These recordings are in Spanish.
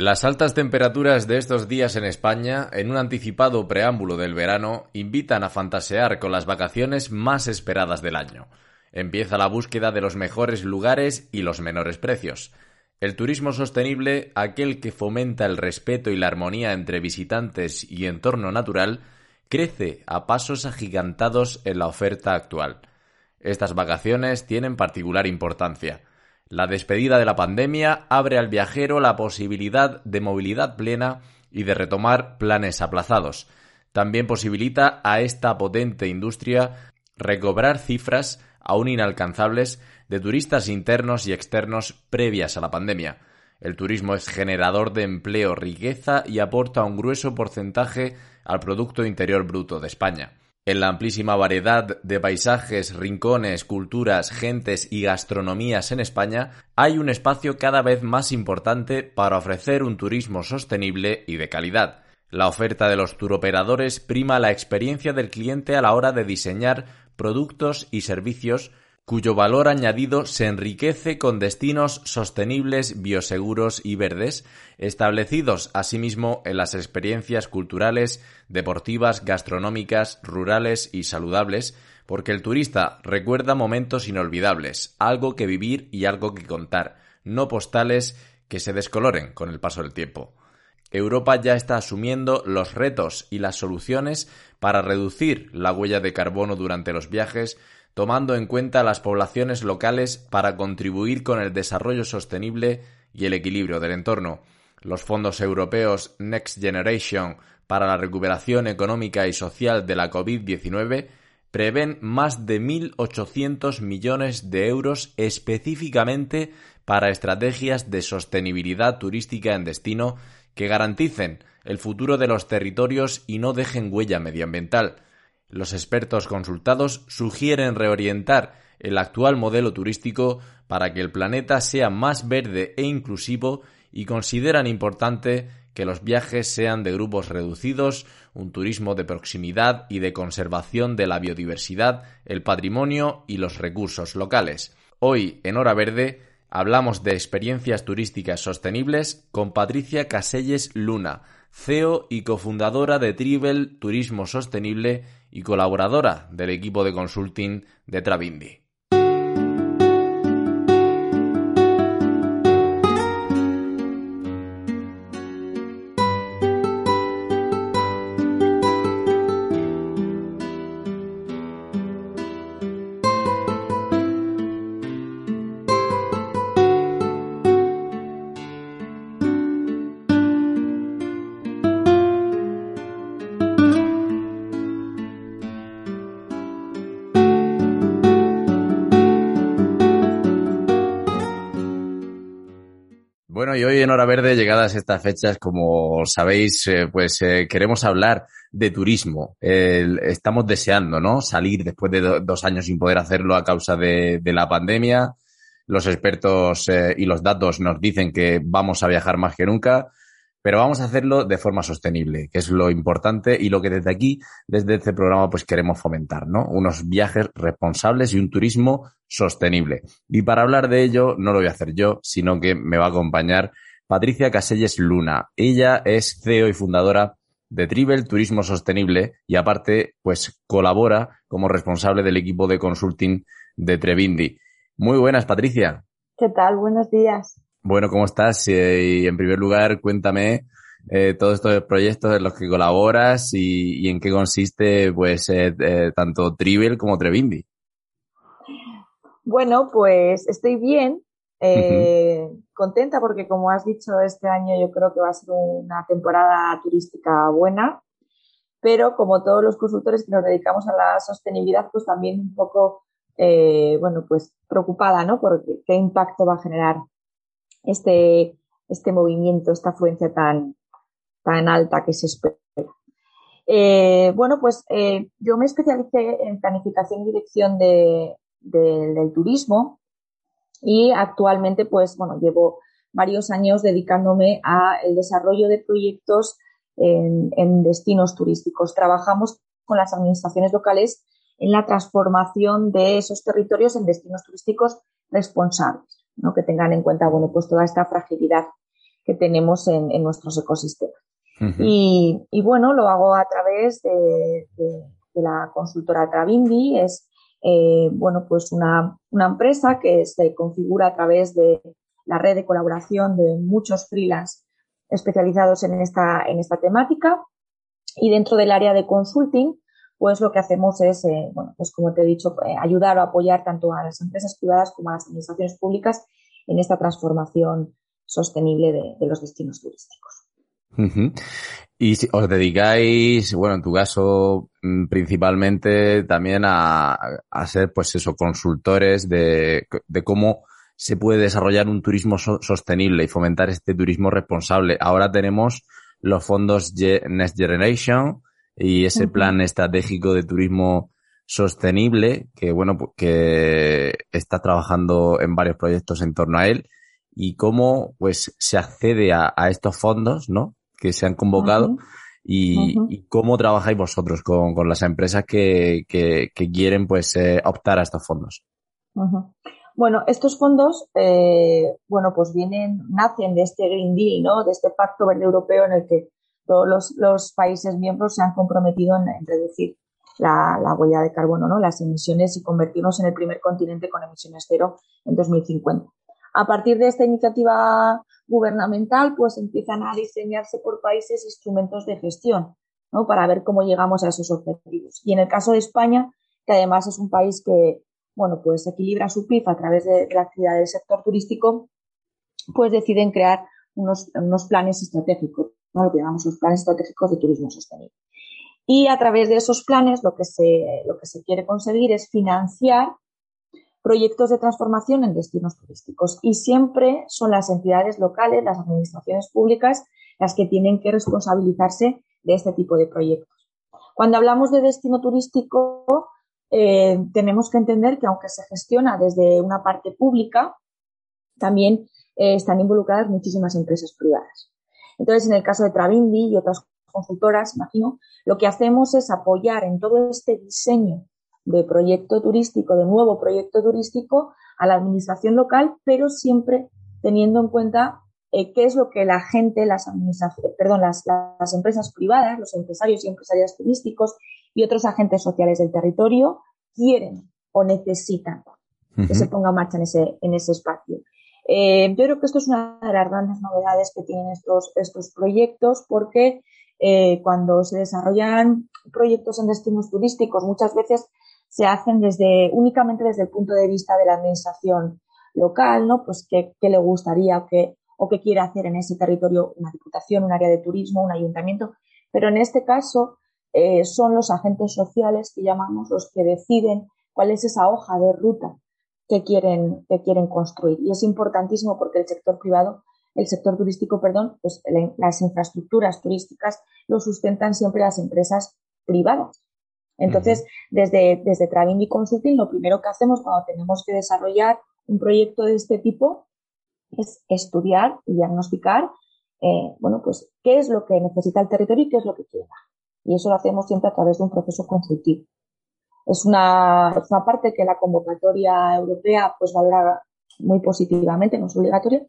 Las altas temperaturas de estos días en España, en un anticipado preámbulo del verano, invitan a fantasear con las vacaciones más esperadas del año. Empieza la búsqueda de los mejores lugares y los menores precios. El turismo sostenible, aquel que fomenta el respeto y la armonía entre visitantes y entorno natural, crece a pasos agigantados en la oferta actual. Estas vacaciones tienen particular importancia. La despedida de la pandemia abre al viajero la posibilidad de movilidad plena y de retomar planes aplazados. También posibilita a esta potente industria recobrar cifras aún inalcanzables de turistas internos y externos previas a la pandemia. El turismo es generador de empleo, riqueza y aporta un grueso porcentaje al Producto Interior Bruto de España. En la amplísima variedad de paisajes, rincones, culturas, gentes y gastronomías en España, hay un espacio cada vez más importante para ofrecer un turismo sostenible y de calidad. La oferta de los turoperadores prima la experiencia del cliente a la hora de diseñar productos y servicios cuyo valor añadido se enriquece con destinos sostenibles, bioseguros y verdes, establecidos asimismo en las experiencias culturales, deportivas, gastronómicas, rurales y saludables, porque el turista recuerda momentos inolvidables, algo que vivir y algo que contar, no postales que se descoloren con el paso del tiempo. Europa ya está asumiendo los retos y las soluciones para reducir la huella de carbono durante los viajes, tomando en cuenta las poblaciones locales para contribuir con el desarrollo sostenible y el equilibrio del entorno. Los fondos europeos Next Generation para la recuperación económica y social de la COVID-19 prevén más de 1.800 millones de euros específicamente para estrategias de sostenibilidad turística en destino que garanticen el futuro de los territorios y no dejen huella medioambiental. Los expertos consultados sugieren reorientar el actual modelo turístico para que el planeta sea más verde e inclusivo y consideran importante que los viajes sean de grupos reducidos, un turismo de proximidad y de conservación de la biodiversidad, el patrimonio y los recursos locales. Hoy, en Hora Verde, hablamos de experiencias turísticas sostenibles con Patricia Caselles Luna, CEO y cofundadora de Tribel Turismo Sostenible y colaboradora del equipo de consulting de Travindi. Bueno, y hoy en Hora Verde, llegadas estas fechas, como sabéis, eh, pues eh, queremos hablar de turismo. estamos deseando, ¿no? Salir después de dos años sin poder hacerlo a causa de, la pandemia. Los expertos eh, y los datos nos dicen que vamos a viajar más que nunca pero vamos a hacerlo de forma sostenible, que es lo importante y lo que desde aquí, desde este programa, pues queremos fomentar, ¿no? Unos viajes responsables y un turismo sostenible. Y para hablar de ello, no lo voy a hacer yo, sino que me va a acompañar Patricia Caselles Luna. Ella es CEO y fundadora de Tribel Turismo Sostenible y aparte, pues colabora como responsable del equipo de consulting de Trevindi. Muy buenas, Patricia. ¿Qué tal? Buenos días. Bueno, ¿cómo estás? Y en primer lugar, cuéntame eh, todos estos proyectos en los que colaboras y, en qué consiste, pues, eh, eh, tanto Trivel como Trevindi. Bueno, pues estoy bien, contenta porque como has dicho, este año yo creo que va a ser una temporada turística buena, pero como todos los consultores que nos dedicamos a la sostenibilidad, pues también un poco, bueno, pues preocupada, ¿no? Por qué impacto va a generar este, este movimiento, esta afluencia tan, tan alta que se espera. Eh, bueno, pues eh, yo me especialicé en planificación y dirección de, del turismo y actualmente, pues bueno, llevo varios años dedicándome al desarrollo de proyectos en, en, destinos turísticos. Trabajamos con las administraciones locales en la transformación de esos territorios en destinos turísticos responsables, ¿no? que tengan en cuenta bueno, pues toda esta fragilidad que tenemos en, en nuestros ecosistemas y, y, bueno, lo hago a través de, de, la consultora Travindi. Es, eh, bueno, pues una, una, empresa que se configura a través de la red de colaboración de muchos freelance especializados en esta, en esta temática. Y dentro del área de consulting, pues lo que hacemos es, eh, bueno, pues como te he dicho, eh, ayudar o apoyar tanto a las empresas privadas como a las administraciones públicas en esta transformación sostenible de, los destinos turísticos. Y si os dedicáis, bueno, en tu caso, mm, principalmente también a, a ser, pues eso, consultores de, cómo se puede desarrollar un turismo sostenible y fomentar este turismo responsable. Ahora tenemos los fondos Next Generation y ese plan estratégico de turismo sostenible que, bueno, pues, que está trabajando en varios proyectos en torno a él y cómo, pues, se accede a, a estos fondos, ¿no? que se han convocado y, cómo trabajáis vosotros con, con las empresas que, que, quieren pues eh, optar a estos fondos. Bueno, estos fondos, eh, bueno, pues vienen, nacen de este Green Deal, ¿no? De este Pacto Verde Europeo en el que todos los, países miembros se han comprometido en, reducir la, la, huella de carbono, ¿no? Las emisiones y convertirnos en el primer continente con emisiones cero en 2050. A partir de esta iniciativa gubernamental, pues empiezan a diseñarse por países instrumentos de gestión, ¿no? Para ver cómo llegamos a esos objetivos. Y en el caso de España, que además es un país que, bueno, pues equilibra su PIB a través de, la actividad del sector turístico, pues deciden crear unos planes estratégicos, ¿no? Lo que llamamos los planes estratégicos de turismo sostenible. Y a través de esos planes lo que se, lo que se quiere conseguir es financiar proyectos de transformación en destinos turísticos. Y siempre son las entidades locales, las administraciones públicas, las que tienen que responsabilizarse de este tipo de proyectos. Cuando hablamos de destino turístico, eh, tenemos que entender que aunque se gestiona desde una parte pública, también eh, están involucradas muchísimas empresas privadas. Entonces, en el caso de Travindi y otras consultoras, imagino, lo que hacemos es apoyar en todo este diseño de proyecto turístico, de nuevo proyecto turístico a la administración local, pero siempre teniendo en cuenta eh, qué es lo que la gente, las administraciones, perdón, las, las empresas privadas, los empresarios y empresarias turísticos y otros agentes sociales del territorio quieren o necesitan que se ponga en marcha en ese, en ese espacio. Eh, yo creo que esto es una de las grandes novedades que tienen estos, estos proyectos porque eh, cuando se desarrollan proyectos en destinos turísticos muchas veces se hacen desde, únicamente desde el punto de vista de la administración local, ¿no? Pues qué, le gustaría o qué, o qué quiere hacer en ese territorio una diputación, un área de turismo, un ayuntamiento. Pero en este caso eh, son los agentes sociales que llamamos los que deciden cuál es esa hoja de ruta que quieren, que quieren construir. Y es importantísimo porque el sector privado, el sector turístico, perdón, pues las infraestructuras turísticas lo sustentan siempre las empresas privadas. Entonces, desde, desde Travindi Consulting, lo primero que hacemos cuando tenemos que desarrollar un proyecto de este tipo es estudiar y diagnosticar, eh, bueno, pues qué es lo que necesita el territorio y qué es lo que quiere. Y eso lo hacemos siempre a través de un proceso consultivo. Es una, una parte que la convocatoria europea pues valora muy positivamente, no es obligatoria,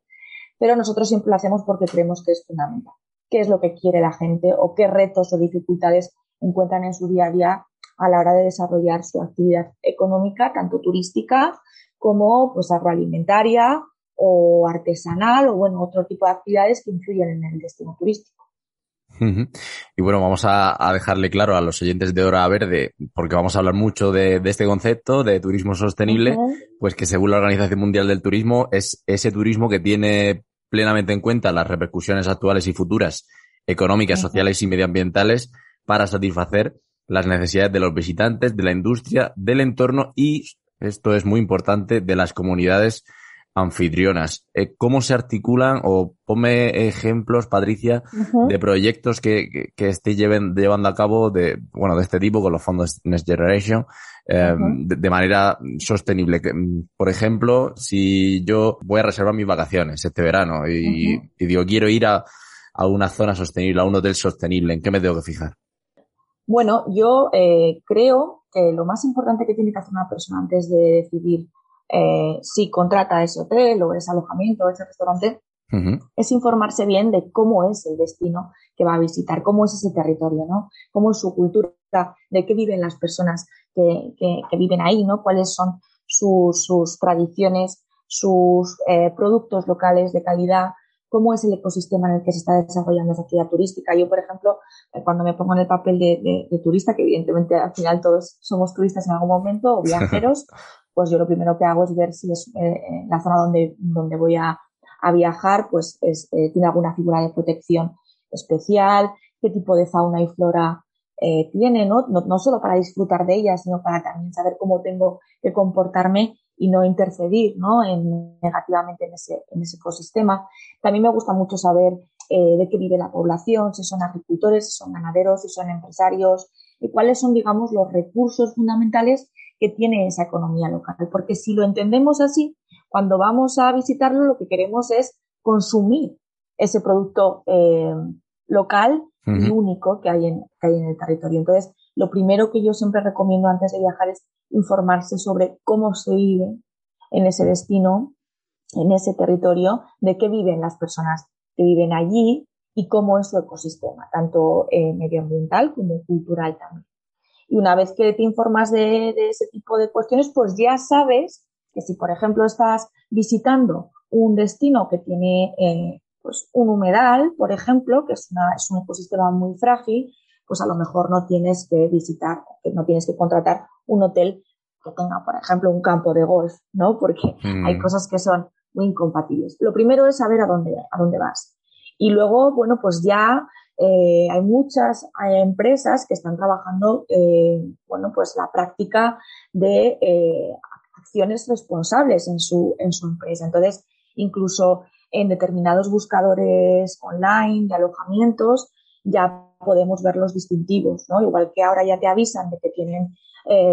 pero nosotros siempre lo hacemos porque creemos que es fundamental. ¿Qué es lo que quiere la gente o qué retos o dificultades encuentran en su día a día a la hora de desarrollar su actividad económica, tanto turística como pues agroalimentaria o artesanal o bueno, otro tipo de actividades que influyen en el destino turístico. Y bueno, vamos a, dejarle claro a los oyentes de Hora Verde, porque vamos a hablar mucho de, este concepto de turismo sostenible, pues que según la Organización Mundial del Turismo es ese turismo que tiene plenamente en cuenta las repercusiones actuales y futuras económicas, sociales y medioambientales para satisfacer las necesidades de los visitantes, de la industria, del entorno y, esto es muy importante, de las comunidades anfitrionas. Eh, ¿Cómo se articulan o ponme ejemplos, Patricia, de proyectos que, que, estéis llevando a cabo de, bueno, de este tipo con los fondos Next Generation eh, de, manera sostenible? Por ejemplo, si yo voy a reservar mis vacaciones este verano y, digo, quiero ir a, a, una zona sostenible, a un hotel sostenible, ¿en qué me tengo que fijar? Bueno, yo eh, creo que lo más importante que tiene que hacer una persona antes de decidir eh, si contrata ese hotel o ese alojamiento o ese restaurante, es informarse bien de cómo es el destino que va a visitar, cómo es ese territorio, ¿no? Cómo es su cultura, de qué viven las personas que, viven ahí, ¿no? Cuáles son sus, tradiciones, sus eh, productos locales de calidad, cómo es el ecosistema en el que se está desarrollando esa actividad turística. Yo, por ejemplo, eh, cuando me pongo en el papel de, de turista, que evidentemente al final todos somos turistas en algún momento o viajeros, pues yo lo primero que hago es ver si es eh, la zona donde, donde voy a, viajar, pues eh, tiene alguna figura de protección especial, qué tipo de fauna y flora eh, tiene, ¿no? ¿no? solo para disfrutar de ella, sino para también saber cómo tengo que comportarme y no interferir, ¿no? En, negativamente en ese, en ese ecosistema. También me gusta mucho saber de qué vive la población, si son agricultores, si son ganaderos, si son empresarios, y cuáles son, digamos, los recursos fundamentales que tiene esa economía local. Porque si lo entendemos así, cuando vamos a visitarlo, lo que queremos es consumir ese producto eh, local y único que hay, en, que hay en el territorio. Entonces, lo primero que yo siempre recomiendo antes de viajar es informarse sobre cómo se vive en ese destino, en ese territorio, de qué viven las personas que viven allí y cómo es su ecosistema, tanto eh, medioambiental como cultural también. Y una vez que te informas de, ese tipo de cuestiones, pues ya sabes que si, por ejemplo, estás visitando un destino que tiene eh, pues un humedal, por ejemplo, que es, un ecosistema muy frágil, pues a lo mejor no tienes que visitar, no tienes que contratar un hotel que tenga, por ejemplo, un campo de golf, ¿no? Porque mm. hay cosas que son muy incompatibles. Lo primero es saber a dónde, a dónde vas. Y luego, bueno, pues ya eh, hay muchas empresas que están trabajando, eh, bueno, pues la práctica de eh, acciones responsables en su, en su empresa. Entonces, incluso en determinados buscadores online de alojamientos ya podemos ver los distintivos, ¿no? Igual que ahora ya te avisan de que tienen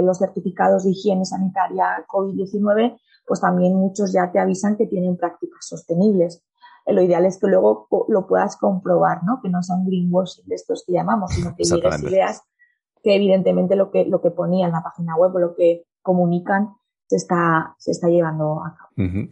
los certificados de higiene sanitaria COVID-19, pues también muchos ya te avisan que tienen prácticas sostenibles lo ideal es que luego lo puedas comprobar, ¿no? Que no sean greenwashing de estos que llamamos, sino que llegues y veas que evidentemente lo que, lo que ponía en la página web o lo que comunican se está, se está llevando a cabo.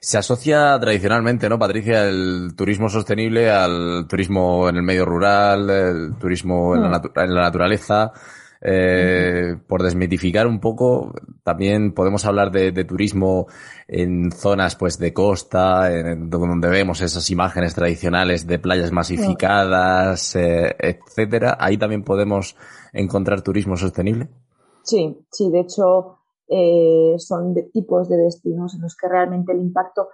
Se asocia tradicionalmente, ¿no, Patricia, el turismo sostenible al turismo en el medio rural, el turismo en, la, mm. en la naturaleza. Eh, por desmitificar un poco, también podemos hablar de, turismo en zonas pues de costa, en, donde vemos esas imágenes tradicionales de playas masificadas, eh, etcétera. Ahí también podemos encontrar turismo sostenible. Sí, sí, de hecho eh, son de tipos de destinos en los que realmente el impacto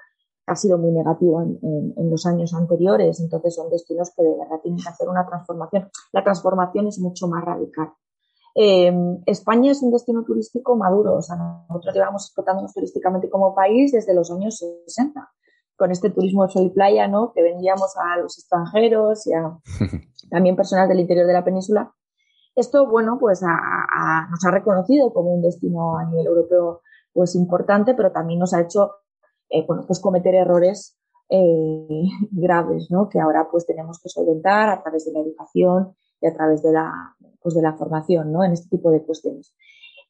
ha sido muy negativo en, los años anteriores, entonces son destinos que de verdad tienen que hacer una transformación. La transformación es mucho más radical. Em, España es un destino turístico maduro, o sea, nosotros llevamos explotándonos turísticamente como país desde los años 60, con este turismo de sol y playa, ¿no? Que vendíamos a los extranjeros y a también personas del interior de la península. Esto, bueno, pues nos ha reconocido como un destino a nivel europeo pues importante, pero también nos ha hecho, eh, pues cometer errores eh, graves, ¿no? Que ahora pues tenemos que solventar a través de la educación y a través de la, pues de la formación, ¿no? En este tipo de cuestiones.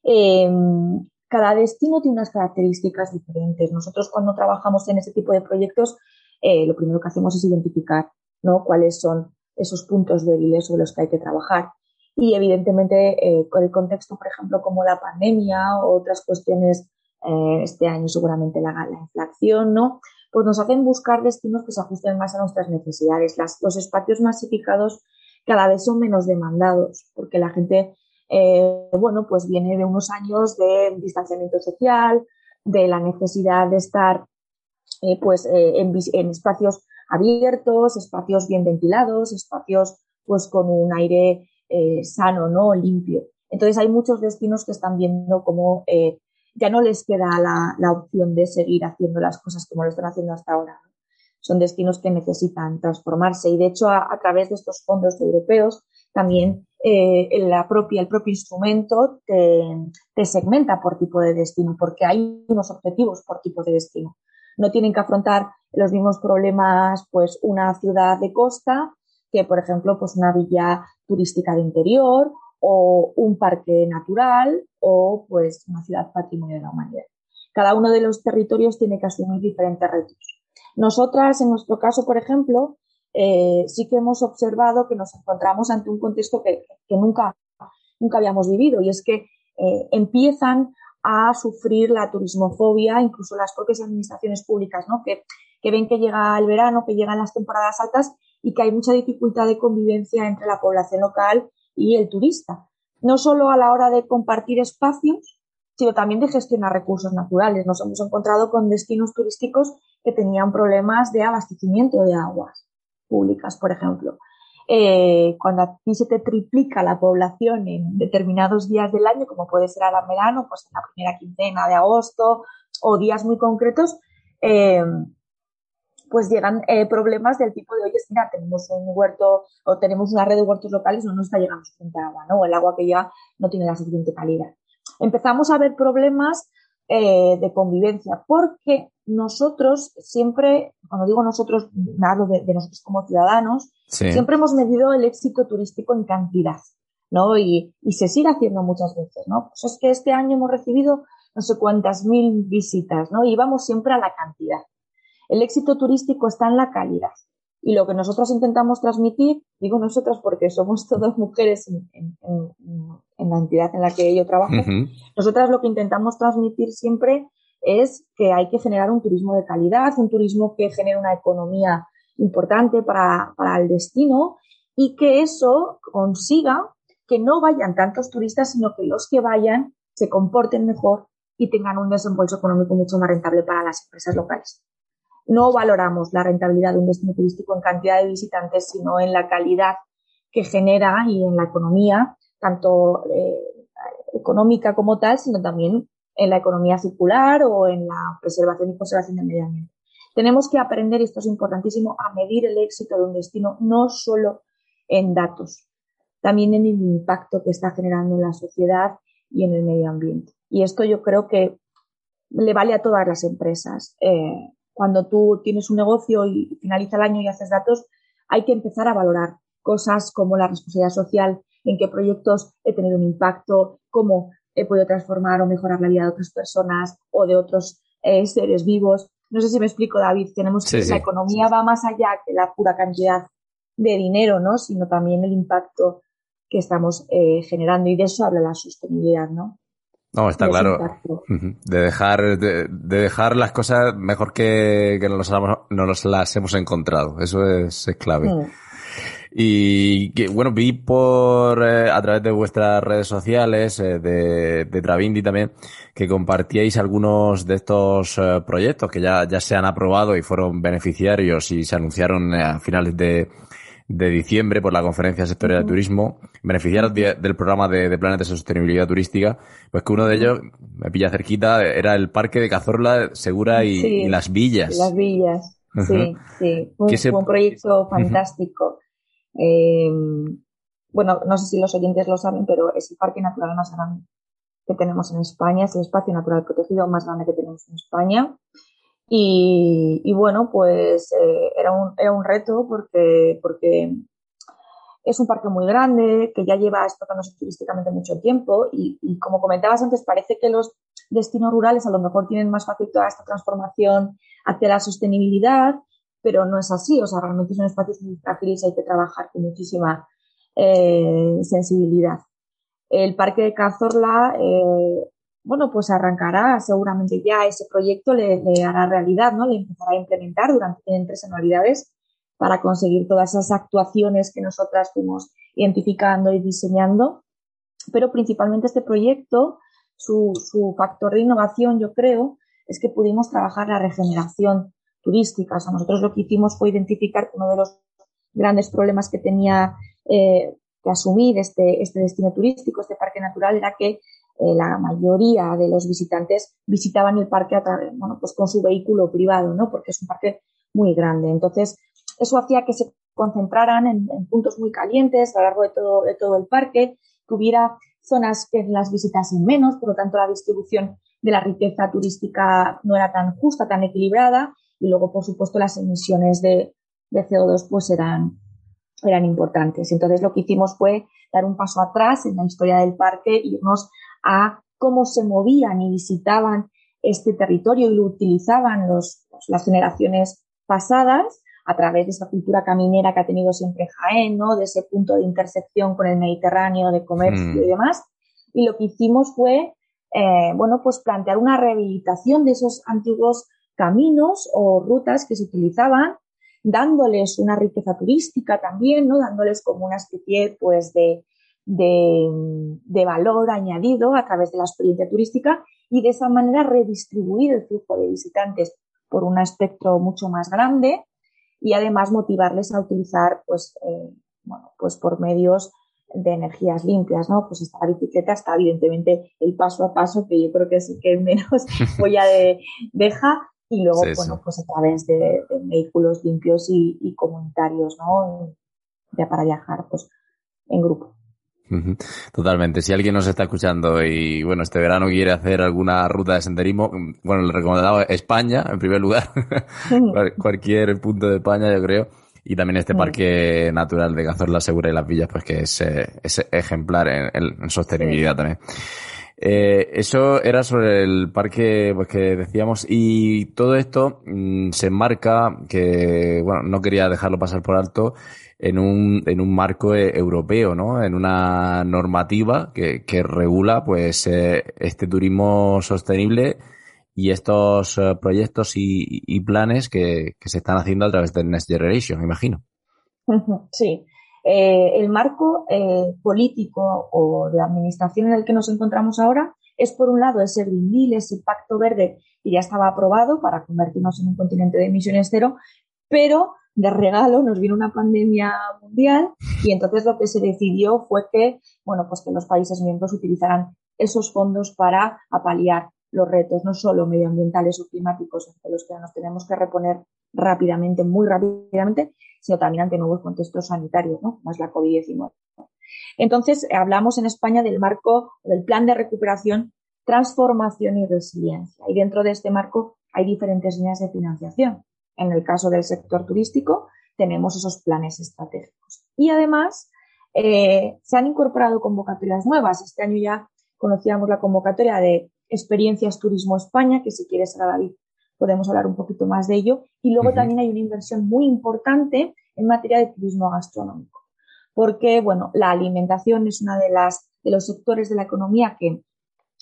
Em, cada destino tiene unas características diferentes. Nosotros cuando trabajamos en ese tipo de proyectos, eh, lo primero que hacemos es identificar, ¿no? Cuáles son esos puntos débiles sobre los que hay que trabajar. Y evidentemente, eh, el contexto, por ejemplo, como la pandemia o otras cuestiones eh, este año seguramente la, la inflación, ¿no? Pues nos hacen buscar destinos que se ajusten más a nuestras necesidades. los espacios masificados cada vez son menos demandados porque la gente, eh, bueno, pues viene de unos años de distanciamiento social, de la necesidad de estar eh, pues eh, en, espacios abiertos, espacios bien ventilados, espacios pues con un aire eh, sano, ¿no? limpio. Entonces hay muchos destinos que están viendo como ya no les queda la, opción de seguir haciendo las cosas como lo están haciendo hasta ahora. Son destinos que necesitan transformarse y de hecho a, través de estos fondos europeos también la propia, el propio instrumento te, te, segmenta por tipo de destino, porque hay unos objetivos por tipo de destino no tienen que afrontar los mismos problemas pues una ciudad de costa que por ejemplo pues una villa turística de interior o un parque natural o pues una ciudad patrimonio de la humanidad. Cada uno de los territorios tiene que asumir diferentes retos. Nosotras, en nuestro caso, por ejemplo, eh, sí que hemos observado que nos encontramos ante un contexto que, nunca, nunca habíamos vivido y es que eh, empiezan a sufrir la turismofobia, incluso las propias administraciones públicas, ¿no? Que, que ven que llega el verano, que llegan las temporadas altas y que hay mucha dificultad de convivencia entre la población local y el turista. No solo a la hora de compartir espacios, sino también de gestionar recursos naturales. Nos hemos encontrado con destinos turísticos que tenían problemas de abastecimiento de aguas públicas, por ejemplo. Eh, cuando a ti se te triplica la población en determinados días del año, como puede ser ahora verano, pues en la primera quincena de agosto o días muy concretos, eh, pues llegan eh, problemas del tipo de, oye, mira, tenemos un huerto o tenemos una red de huertos locales, no nos está llegando suficiente agua, ¿no? O el agua que ya no tiene la suficiente calidad. Empezamos a ver problemas eh, de convivencia, porque nosotros siempre, cuando digo nosotros, hablo de, nosotros como ciudadanos, siempre hemos medido el éxito turístico en cantidad, ¿no? Y, y, se sigue haciendo muchas veces, ¿no? Pues es que este año hemos recibido no sé cuántas mil visitas, ¿no? Y vamos siempre a la cantidad. El éxito turístico está en la calidad. Y lo que nosotros intentamos transmitir, digo nosotras porque somos todas mujeres en, la entidad en la que yo trabajo, nosotras lo que intentamos transmitir siempre es que hay que generar un turismo de calidad, un turismo que genere una economía importante para, para el destino y que eso consiga que no vayan tantos turistas, sino que los que vayan se comporten mejor y tengan un desembolso económico mucho más rentable para las empresas locales no valoramos la rentabilidad de un destino turístico en cantidad de visitantes, sino en la calidad que genera y en la economía, tanto eh, económica como tal, sino también en la economía circular o en la preservación y conservación del medio ambiente. Tenemos que aprender, y esto es importantísimo, a medir el éxito de un destino no solo en datos, también en el impacto que está generando en la sociedad y en el medio ambiente. Y esto yo creo que le vale a todas las empresas. Eh, cuando tú tienes un negocio y finaliza el año y haces datos, hay que empezar a valorar cosas como la responsabilidad social, en qué proyectos he tenido un impacto, cómo he podido transformar o mejorar la vida de otras personas o de otros eh, seres vivos. No sé si me explico, David. Tenemos que la economía va más allá que la pura cantidad de dinero, ¿no? Sino también el impacto que estamos eh, generando y de eso habla la sostenibilidad, ¿no? No, está claro. De dejar, de, dejar las cosas mejor que, que nos, nos las hemos encontrado. Eso es, clave. Mm. Y que, bueno, vi por eh, a través de vuestras redes sociales, eh, de, de Travindi también, que compartíais algunos de estos eh, proyectos que ya, ya se han aprobado y fueron beneficiarios y se anunciaron a finales de, de diciembre por la Conferencia Sectorial de Turismo, beneficiarios del programa de, planes de sostenibilidad turística, pues que uno de ellos, me pilla cerquita, era el Parque de Cazorla, Segura y, Las Villas. Las Villas, sí, sí. Fue, un proyecto fantástico. Em, bueno, no sé si los oyentes lo saben, pero es el parque natural más grande que tenemos en España, es el espacio natural protegido más grande que tenemos en España. Y, bueno, pues eh, era, un, era un reto porque, porque es un parque muy grande, que ya lleva explotándose turísticamente mucho tiempo y, como comentabas antes, parece que los destinos rurales a lo mejor tienen más fácil toda esta transformación hacia la sostenibilidad, pero no es así. O sea, realmente son espacios muy frágiles y hay que trabajar con muchísima eh, sensibilidad. El parque de Cazorla eh, bueno, pues arrancará seguramente ya ese proyecto, le, hará realidad, ¿no? Le empezará a implementar durante tres anualidades para conseguir todas esas actuaciones que nosotras fuimos identificando y diseñando. Pero principalmente este proyecto, su, su factor de innovación, yo creo, es que pudimos trabajar la regeneración turística. O sea, nosotros lo que hicimos fue identificar que uno de los grandes problemas que tenía eh, que asumir este, este destino turístico, este parque natural, era que eh, la mayoría de los visitantes visitaban el parque a través, bueno, pues con su vehículo privado, ¿no? Porque es un parque muy grande. Entonces, eso hacía que se concentraran en, puntos muy calientes a lo largo de todo, de todo el parque, que hubiera zonas que las visitasen menos, por lo tanto la distribución de la riqueza turística no era tan justa, tan equilibrada, y luego, por supuesto, las emisiones de, de CO2 pues eran, eran importantes. Entonces, lo que hicimos fue dar un paso atrás en la historia del parque, irnos a cómo se movían y visitaban este territorio y lo utilizaban los, las generaciones pasadas a través de esa cultura caminera que ha tenido siempre Jaén, ¿no? De ese punto de intersección con el Mediterráneo, de comercio y hmm. demás. Y lo que hicimos fue, eh, bueno, pues plantear una rehabilitación de esos antiguos caminos o rutas que se utilizaban, dándoles una riqueza turística también, ¿no? Dándoles como una especie, pues, de, de, valor añadido a través de la experiencia turística y de esa manera redistribuir el flujo de visitantes por un espectro mucho más grande y además motivarles a utilizar pues, eh, bueno, pues por medios de energías limpias, ¿no? Pues esta bicicleta está evidentemente el paso a paso que yo creo que es que menos voy de, deja y luego, bueno, pues a través de, vehículos limpios y, y, comunitarios, ¿no? Ya para viajar, pues en grupo. Totalmente. Si alguien nos está escuchando y bueno, este verano quiere hacer alguna ruta de senderismo, bueno, le recomendaba España en primer lugar, cualquier punto de España, yo creo. Y también este parque natural de Cazorla Segura y las Villas, pues que es, eh, ejemplar en, sostenibilidad también. Eh, eso era sobre el parque pues que decíamos y todo esto mm, se enmarca que bueno no quería dejarlo pasar por alto en un, en un marco eh, europeo, ¿no? En una normativa que, que regula, pues, eh, este turismo sostenible y estos eh, proyectos y, y planes que, que, se están haciendo a través de Next Generation, me imagino. Sí. El marco político o de administración en el que nos encontramos ahora es, por un lado, ese Green Deal, ese pacto verde que ya estaba aprobado para convertirnos en un continente de emisiones cero, pero de regalo nos vino una pandemia mundial y entonces lo que se decidió fue que, bueno, pues que los países miembros utilizaran esos fondos para apaliar los retos, no solo medioambientales o climáticos, ante los que nos tenemos que reponer rápidamente, muy rápidamente, sino también ante nuevos contextos sanitarios, ¿no? Más la COVID-19. Entonces, hablamos en España del marco, del plan de recuperación, transformación y resiliencia. Y dentro de este marco hay diferentes líneas de financiación. En el caso del sector turístico, tenemos esos planes estratégicos. Y además, eh, se han incorporado convocatorias nuevas. Este año ya conocíamos la convocatoria de Experiencias Turismo España, que si quieres, David, podemos hablar un poquito más de ello. Y luego también hay una inversión muy importante en materia de turismo gastronómico. Porque, bueno, la alimentación es una de las, de los sectores de la economía que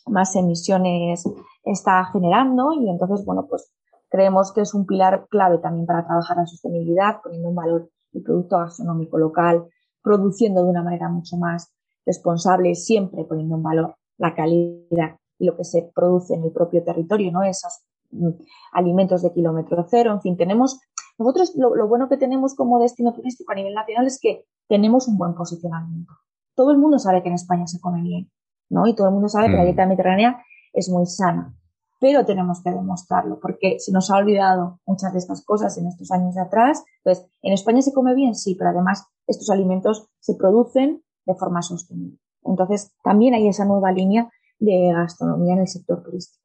más emisiones está generando y entonces, bueno, pues Creemos que es un pilar clave también para trabajar la sostenibilidad, poniendo en valor el producto gastronómico local, produciendo de una manera mucho más responsable, siempre poniendo en valor la calidad y lo que se produce en el propio territorio, ¿no? Esos mm, alimentos de kilómetro cero, en fin, tenemos, nosotros lo, lo, bueno que tenemos como destino turístico a nivel nacional es que tenemos un buen posicionamiento. Todo el mundo sabe que en España se come bien, ¿no? Y todo el mundo sabe que la mm. dieta mediterránea es muy sana pero tenemos que demostrarlo porque se nos ha olvidado muchas de estas cosas en estos años de atrás. Entonces, ¿en España se come bien? Sí, pero además estos alimentos se producen de forma sostenible. Entonces, también hay esa nueva línea de gastronomía en el sector turístico.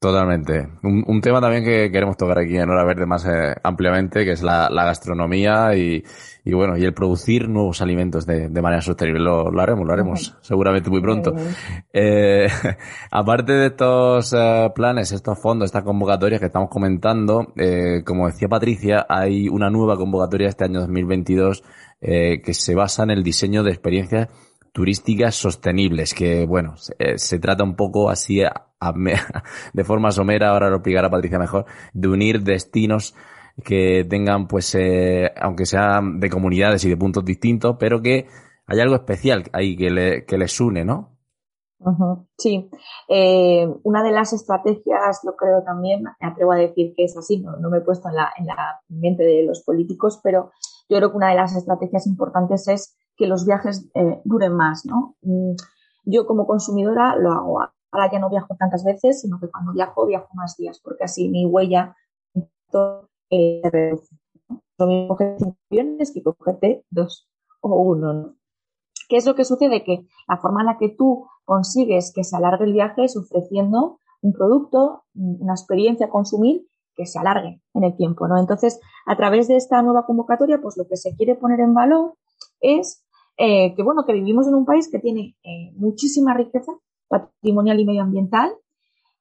Totalmente. Un, tema también que queremos tocar aquí en Hora Verde más eh, ampliamente, que es la, gastronomía y, bueno, y el producir nuevos alimentos de, manera sostenible. Lo, haremos, lo haremos seguramente muy pronto. Eh, aparte de estos eh, planes, estos fondos, estas convocatorias que estamos comentando, como decía Patricia, hay una nueva convocatoria este año 2022 que se basa en el diseño de experiencias turísticas sostenibles, que bueno, se, eh, trata un poco así de forma somera, ahora lo explicará Patricia mejor, de unir destinos que tengan, pues, eh, aunque sean de comunidades y de puntos distintos, pero que hay algo especial ahí que, le, que les une, ¿no? Sí, eh, una de las estrategias, lo creo también, me atrevo a decir que es así, no, no me he puesto en la, en la mente de los políticos, pero yo creo que una de las estrategias importantes es que los viajes eh, duren más, ¿no? Mm, yo como consumidora lo hago. Ahora ya no viajo tantas veces, sino que cuando viajo, viajo más días, porque así mi huella eh, se reduce. Lo mismo que aviones que cogerte dos o uno, ¿no? ¿Qué es lo que sucede? Que la forma en la que tú consigues que se alargue el viaje es ofreciendo un producto, una experiencia a consumir que se alargue en el tiempo, ¿no? Entonces, a través de esta nueva convocatoria, pues lo que se quiere poner en valor es eh, que, bueno, que vivimos en un país que tiene eh, muchísima riqueza patrimonial y medioambiental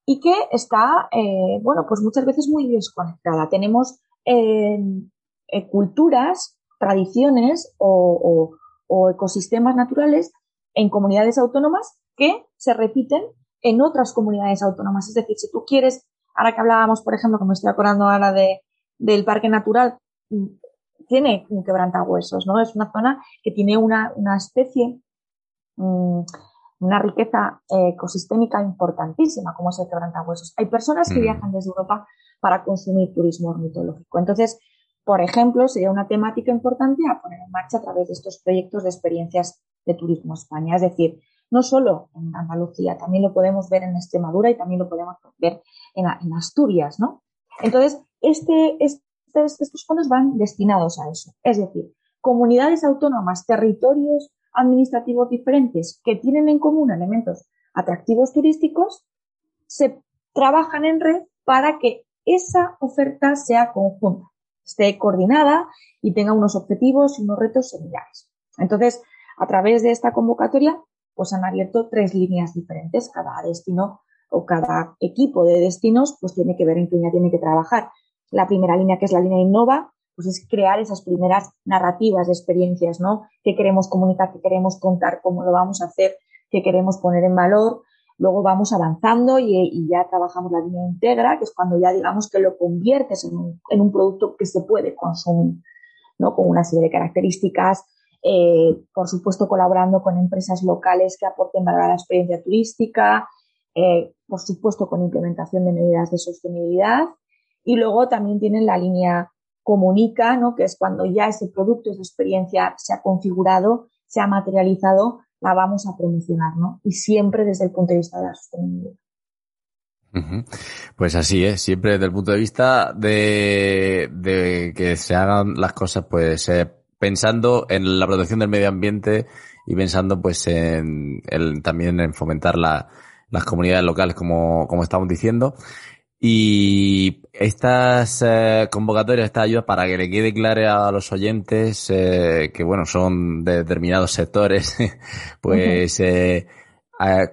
y que está, eh, bueno, pues muchas veces muy desconectada. Tenemos culturas, tradiciones o, ecosistemas naturales en comunidades autónomas que se repiten en otras comunidades autónomas. Es decir, si tú quieres, ahora que hablábamos, por ejemplo, como estoy acordando ahora de, del parque natural, tiene un quebrantahuesos, ¿no? Es una zona que tiene una, una especie, mm, una riqueza eh, ecosistémica importantísima, como es el quebrantahuesos. Hay personas que mm. viajan desde Europa para consumir turismo ornitológico. Entonces, por ejemplo, sería una temática importante a poner en marcha a través de estos proyectos de experiencias de turismo España. Es decir, no solo en Andalucía, también lo podemos ver en Extremadura y también lo podemos ver en, Asturias, ¿no? Entonces, este, este, estos fondos van destinados a eso. Es decir, comunidades autónomas, territorios administrativos diferentes que tienen en común elementos atractivos turísticos, se trabajan en red para que esa oferta sea conjunta, esté coordinada y tenga unos objetivos y unos retos similares. Entonces, a través de esta convocatoria, pues han abierto tres líneas diferentes. Cada destino o cada equipo de destinos, pues tiene que ver en qué línea tiene que trabajar. La primera línea, que es la línea Innova, pues es crear esas primeras narrativas de experiencias, ¿no? ¿Qué queremos comunicar, qué queremos contar, cómo lo vamos a hacer, qué queremos poner en valor? Luego vamos avanzando y, ya trabajamos la línea integra, que es cuando ya digamos que lo conviertes en un, producto que se puede consumir, ¿no? Con una serie de características, eh, por supuesto colaborando con empresas locales que aporten valor a la experiencia turística, eh, por supuesto con implementación de medidas de sostenibilidad y luego también tienen la línea comunica, ¿no? que es cuando ya ese producto, esa experiencia se ha configurado, se ha materializado, la vamos a promocionar, ¿no? Y siempre desde el punto de vista de la sostenibilidad. Pues así es, siempre desde el punto de vista de, que se hagan las cosas, pues eh, pensando en la protección del medio ambiente y pensando pues en, también en fomentar las comunidades locales como, como estamos diciendo. Y estas eh, convocatorias, estas ayudas, para que le quede claro a los oyentes eh, que, bueno, son de determinados sectores, pues, eh,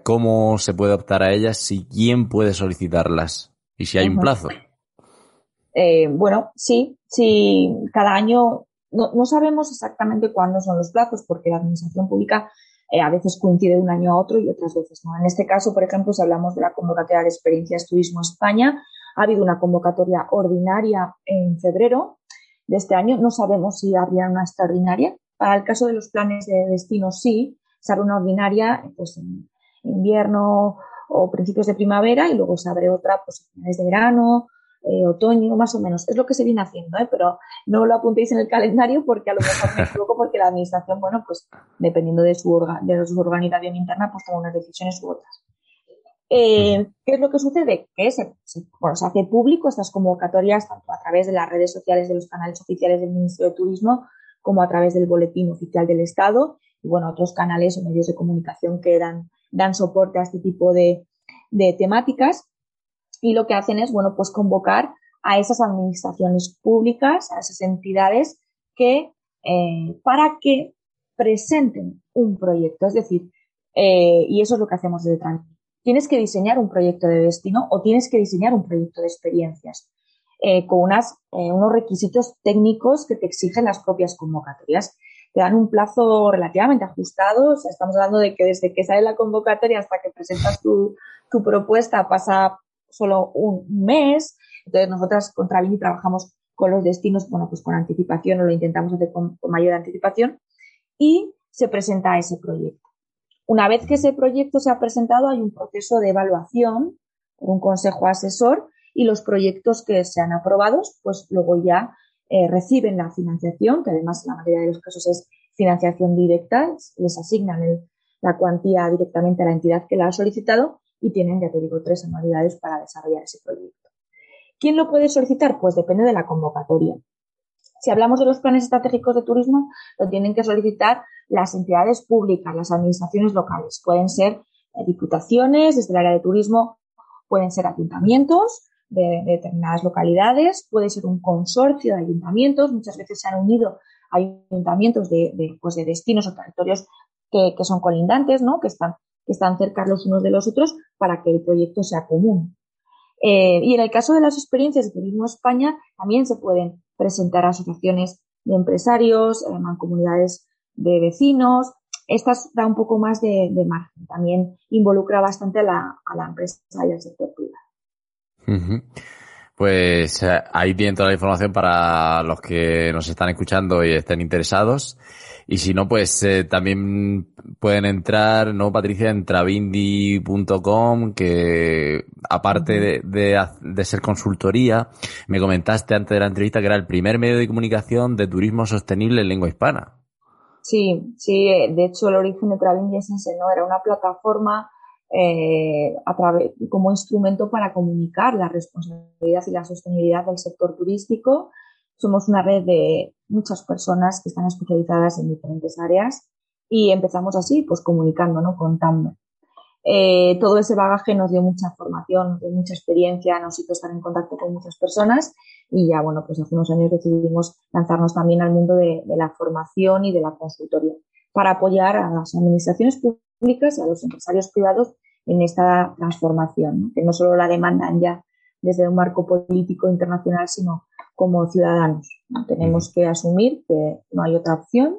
cómo se puede optar a ellas y quién puede solicitarlas y si hay un plazo. bueno, sí, sí, cada año no, sabemos exactamente cuándo son los plazos porque la administración pública eh, a veces coincide de un año a otro y otras veces no. En este caso, por ejemplo, si hablamos de la convocatoria de experiencias Turismo España, ha habido una convocatoria ordinaria en febrero de este año. No sabemos si habría una extraordinaria. Para el caso de los planes de destino, sí, se abre una ordinaria pues, en invierno o principios de primavera y luego se abre otra pues, a finales de verano eh, otoño, más o menos. Es lo que se viene haciendo, ¿eh? pero no lo apuntéis en el calendario porque a lo mejor me equivoco porque la administración, bueno, pues dependiendo de su, de su organización interna, pues toma unas decisiones u otras. Eh, ¿Qué es lo que sucede? Que se, bueno, se hace público estas convocatorias tanto a través de las redes sociales de los canales oficiales del Ministerio de Turismo como a través del boletín oficial del Estado y bueno, otros canales o medios de comunicación que dan, dan soporte a este tipo de, de temáticas y lo que hacen es, bueno, pues convocar a esas administraciones públicas, a esas entidades que, eh, para que presenten un proyecto. Es decir, eh, y eso es lo que hacemos desde Trans. Tienes que diseñar un proyecto de destino o tienes que diseñar un proyecto de experiencias eh, con unas, unos requisitos técnicos que te exigen las propias convocatorias. te dan un plazo relativamente ajustado. estamos hablando de que desde que sale la convocatoria hasta que presentas tu, tu propuesta pasa solo un mes. Entonces, nosotras contra Vini trabajamos con los destinos, bueno, pues con anticipación o lo intentamos hacer con, mayor anticipación y se presenta ese proyecto. Una vez que ese proyecto se ha presentado, hay un proceso de evaluación un consejo asesor y los proyectos que sean aprobados, pues luego ya eh, reciben la financiación, que además en la mayoría de los casos es financiación directa, les asignan la cuantía directamente a la entidad que la ha solicitado y tienen, ya te digo, tres anualidades para desarrollar ese proyecto. ¿Quién lo puede solicitar? Pues depende de la convocatoria. Si hablamos de los planes estratégicos de turismo, lo tienen que solicitar las entidades públicas, las administraciones locales. Pueden ser eh, diputaciones, desde el área de turismo, pueden ser ayuntamientos de, determinadas localidades, puede ser un consorcio de ayuntamientos, muchas veces se han unido ayuntamientos de, pues de destinos o territorios que, son colindantes, ¿no? que, están, que están cerca los unos de los otros para que el proyecto sea común. Eh, y en el caso de las experiencias de Turismo España, también se pueden presentar asociaciones de empresarios, eh, mancomunidades de vecinos. Estas da un poco más de, margen. También involucra bastante a la, a la empresa y al sector privado. Pues eh, ahí tienen toda la información para los que nos están escuchando y estén interesados. Y si no, pues eh, también pueden entrar, ¿no, Patricia? En travindi.com, que aparte de, de, ser consultoría, me comentaste antes de la entrevista que era el primer medio de comunicación de turismo sostenible en lengua hispana. Sí, sí, eh, de hecho el origen de Travindi es ¿no? Era una plataforma eh, a través, como instrumento para comunicar la responsabilidad y la sostenibilidad del sector turístico somos una red de muchas personas que están especializadas en diferentes áreas y empezamos así, pues comunicando, ¿no? Contando. Eh, todo ese bagaje nos dio mucha formación, nos dio mucha experiencia, nos hizo estar en contacto con muchas personas y ya, bueno, pues hace unos años decidimos lanzarnos también al mundo de, la formación y de la consultoría para apoyar a las administraciones públicas y a los empresarios privados en esta transformación, que no solo la demandan ya desde un marco político internacional, sino como ciudadanos. Tenemos que asumir que no hay otra opción,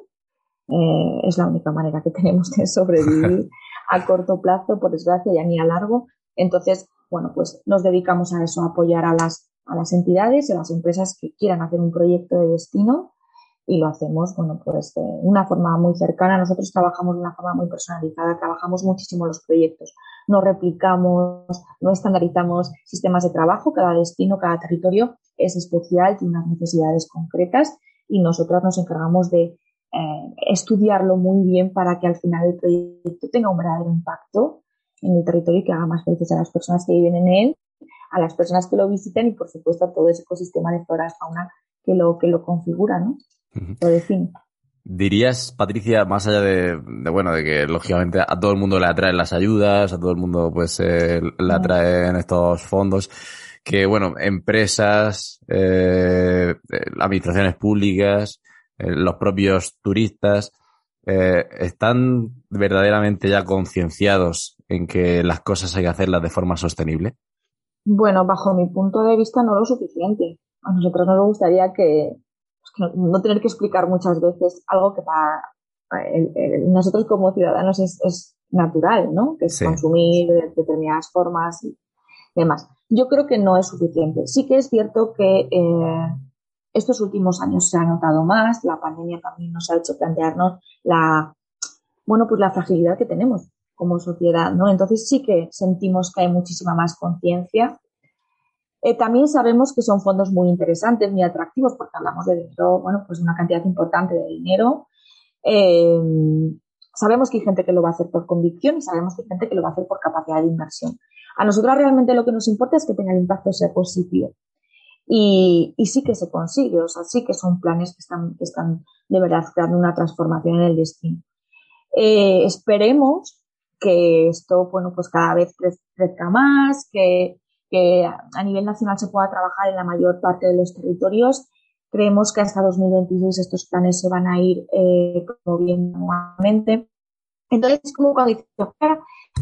eh, es la única manera que tenemos de sobrevivir a corto plazo, por desgracia, ya ni a largo. Entonces, bueno, pues nos dedicamos a eso, a apoyar a las, a las entidades y a las empresas que quieran hacer un proyecto de destino y lo hacemos, bueno, pues de una forma muy cercana. Nosotros trabajamos de una forma muy personalizada, trabajamos muchísimo los proyectos. No replicamos, no estandarizamos sistemas de trabajo. Cada destino, cada territorio es especial, tiene unas necesidades concretas y nosotras nos encargamos de eh, estudiarlo muy bien para que al final el proyecto tenga un verdadero impacto en el territorio y que haga más felices a las personas que viven en él, a las personas que lo visitan y por supuesto a todo ese ecosistema de flora y fauna que lo, que lo configura, ¿no? Lo define. Dirías, Patricia, más allá de, bueno, de que lógicamente a todo el mundo le atraen las ayudas, a todo el mundo pues eh, le atraen estos fondos, que bueno, empresas, eh, eh administraciones públicas, eh, los propios turistas, eh, están verdaderamente ya concienciados en que las cosas hay que hacerlas de forma sostenible? Bueno, bajo mi punto de vista no lo suficiente. A nosotros nos gustaría que, pues, no, tener que explicar muchas veces algo que para nosotros como ciudadanos es, natural, ¿no? Que es consumir de determinadas formas y demás yo creo que no es suficiente. Sí que es cierto que eh, estos últimos años se ha notado más, la pandemia también nos ha hecho plantearnos la, bueno, pues la fragilidad que tenemos como sociedad, ¿no? Entonces sí que sentimos que hay muchísima más conciencia. Eh, también sabemos que son fondos muy interesantes, muy atractivos, porque hablamos de dinero, bueno, pues una cantidad importante de dinero. Eh, sabemos que hay gente que lo va a hacer por convicción y sabemos que hay gente que lo va a hacer por capacidad de inversión. A nosotros realmente lo que nos importa es que tenga el impacto sea positivo. Y, sí que se consigue, o sea, sí que son planes que están, están de verdad creando una transformación en el destino. Eh, esperemos que esto, bueno, pues cada vez crezca más, que, a nivel nacional se pueda trabajar en la mayor parte de los territorios. Creemos que hasta 2026 estos planes se van a ir eh, promoviendo nuevamente. Entonces, como cuando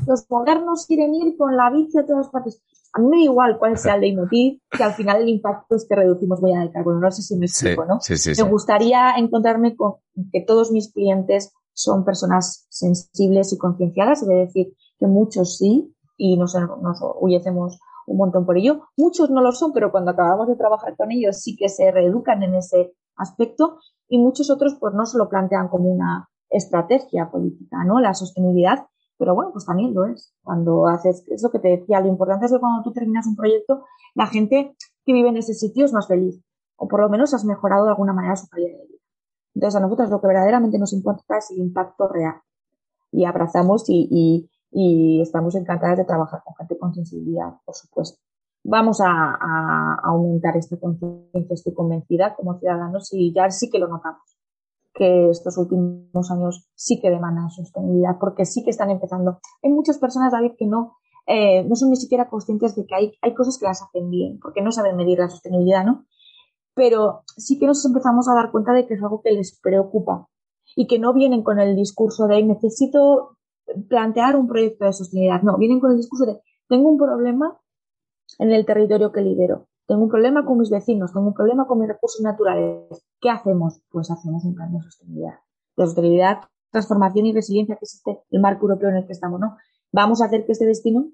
los modernos quieren ir con la bici a todas partes. A mí me da igual cuál sea el leitmotiv, que al final el impacto es que reducimos huella de carbono. No sé si me explico, ¿no? me gustaría encontrarme con que todos mis clientes son personas sensibles y concienciadas, es decir, que muchos sí, y nos, nos orgullecemos un montón por ello. Muchos no lo son, pero cuando acabamos de trabajar con ellos sí que se reeducan en ese aspecto y muchos otros pues no se lo plantean como una estrategia política, ¿no? La sostenibilidad, pero bueno, pues también lo es. Cuando haces, es lo que te decía, lo importante es que cuando tú terminas un proyecto, la gente que vive en ese sitio es más feliz, o por lo menos has mejorado de alguna manera su calidad de vida. Entonces a nosotros lo que verdaderamente nos importa es el impacto real. Y abrazamos y, estamos encantadas de trabajar con gente con sensibilidad, por supuesto. Vamos a, aumentar esta conciencia, estoy convencida, como ciudadanos, y ya sí que lo notamos, que estos últimos años sí que demandan sostenibilidad, porque sí que están empezando. Hay muchas personas, David, que no, eh, no son ni siquiera conscientes de que hay, hay cosas que las hacen bien, porque no saben medir la sostenibilidad, ¿no? Pero sí que nos empezamos a dar cuenta de que es algo que les preocupa y que no vienen con el discurso de necesito plantear un proyecto de sostenibilidad. No, vienen con el discurso de tengo un problema en el territorio que lidero, tengo un problema con mis vecinos, tengo un problema con mis recursos naturales. ¿Qué hacemos? Pues hacemos un plan de sostenibilidad. De sostenibilidad, transformación y resiliencia, que es este, el marco europeo en el que estamos, ¿no? Vamos a hacer que este destino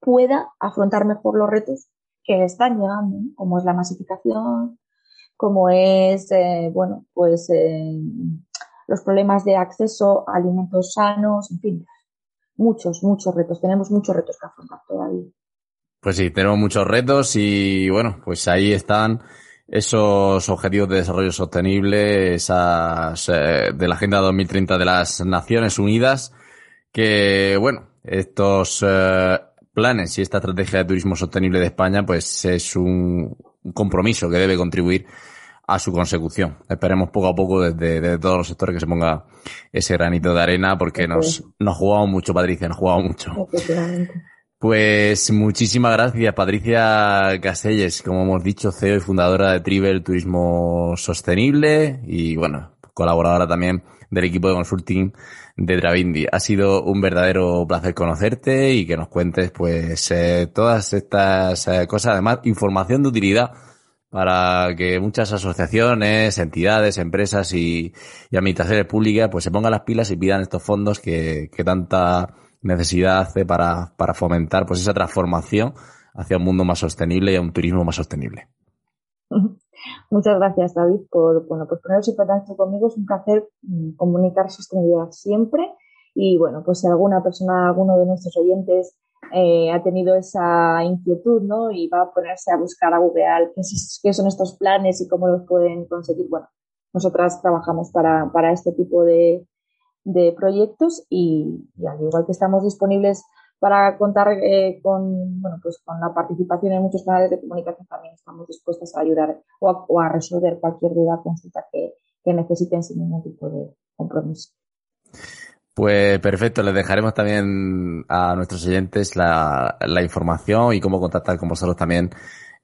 pueda afrontar mejor los retos que están llegando, como es la masificación, como es, eh, bueno, pues eh, los problemas de acceso a alimentos sanos, en fin, muchos, muchos retos. Tenemos muchos retos que afrontar todavía. Pues sí, tenemos muchos retos y bueno, pues ahí están esos objetivos de desarrollo sostenible, esas eh, de la Agenda 2030 de las Naciones Unidas, que bueno, estos eh, planes y esta estrategia de turismo sostenible de España, pues es un compromiso que debe contribuir a su consecución. Esperemos poco a poco desde, todos los sectores que se ponga ese granito de arena porque nos, nos jugamos mucho, Patricia, nos jugamos mucho. Pues muchísimas gracias, Patricia Caselles, como hemos dicho, CEO y fundadora de Trivel Turismo Sostenible y bueno, colaboradora también del equipo de consulting de Travindi. Ha sido un verdadero placer conocerte y que nos cuentes pues eh, todas estas eh, cosas, además información de utilidad para que muchas asociaciones, entidades, empresas y, administraciones públicas pues se pongan las pilas y pidan estos fondos que, tanta necesidad hace para, para fomentar pues esa transformación hacia un mundo más sostenible y un turismo más sostenible. Muchas gracias, David, por, bueno, por poneros en contacto conmigo. Es un placer mm, comunicar sostenibilidad siempre. Y bueno, pues si alguna persona, alguno de nuestros oyentes eh, ha tenido esa inquietud, ¿no? Y va a ponerse a buscar a Google qué, son estos planes y cómo los pueden conseguir. Bueno, nosotras trabajamos para, para este tipo de, de proyectos y, al igual que estamos disponibles para contar eh, con, bueno, pues con la participación en muchos canales de comunicación, también estamos dispuestas a ayudar o a, resolver cualquier duda, consulta que, que necesiten sin ningún tipo de compromiso. Pues perfecto, les dejaremos también a nuestros oyentes la, información y cómo contactar con vosotros también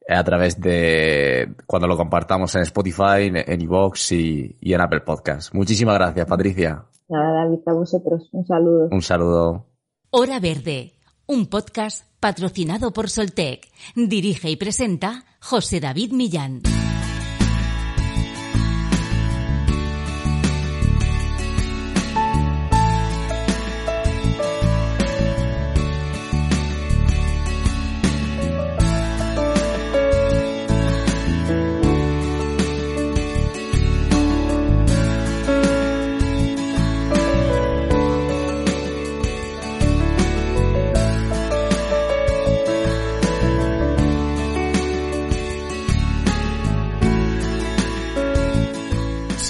a través de cuando lo compartamos en Spotify, en iVoox y, y, en Apple Podcast. Muchísimas gracias, Patricia. Nada, David, a vosotros. Un saludo. Un saludo. Hora Verde, un podcast patrocinado por Soltec. Dirige y presenta José David Millán.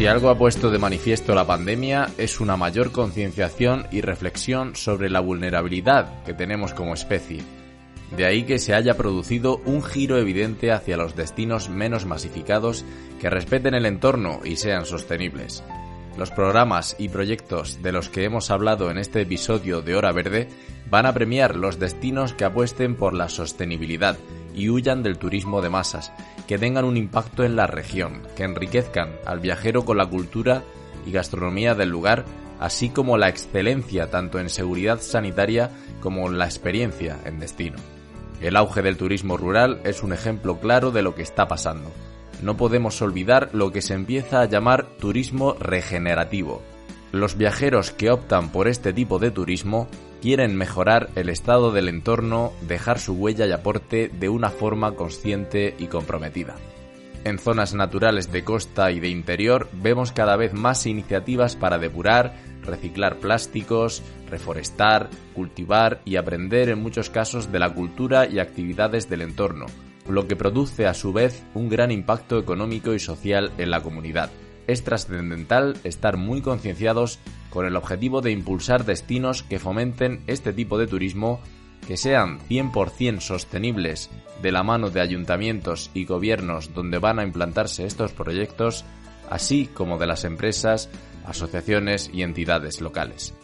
Si algo ha puesto de manifiesto la pandemia es una mayor concienciación y reflexión sobre la vulnerabilidad que tenemos como especie. De ahí que se haya producido un giro evidente hacia los destinos menos masificados que respeten el entorno y sean sostenibles. Los programas y proyectos de los que hemos hablado en este episodio de Hora Verde van a premiar los destinos que apuesten por la sostenibilidad y huyan del turismo de masas, que tengan un impacto en la región, que enriquezcan al viajero con la cultura y gastronomía del lugar así como la excelencia tanto en seguridad sanitaria como en la experiencia en destino. El auge del turismo rural es un ejemplo claro de lo que está pasando. No podemos olvidar lo que se empieza a llamar turismo regenerativo. Los viajeros que optan por este tipo de turismo quieren mejorar el estado del entorno, dejar su huella y aporte de una forma consciente y comprometida. En zonas naturales de costa y de interior vemos cada vez más iniciativas para depurar, reciclar plásticos, reforestar, cultivar y aprender en muchos casos de la cultura y actividades del entorno, lo que produce a su vez un gran impacto económico y social en la comunidad. Es trascendental estar muy concienciados con el objetivo de impulsar destinos que fomenten este tipo de turismo que sean 100% sostenibles de la mano de ayuntamientos y gobiernos donde van a implantarse estos proyectos, así como de las empresas, asociaciones y entidades locales.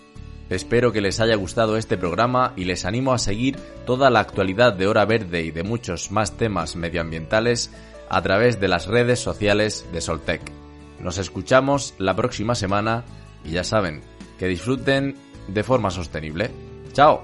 Espero que les haya gustado este programa y les animo a seguir toda la actualidad de Hora Verde y de muchos más temas medioambientales a través de las redes sociales de Soltec. Nos escuchamos la próxima semana y ya saben, que disfruten de forma sostenible. ¡Chao!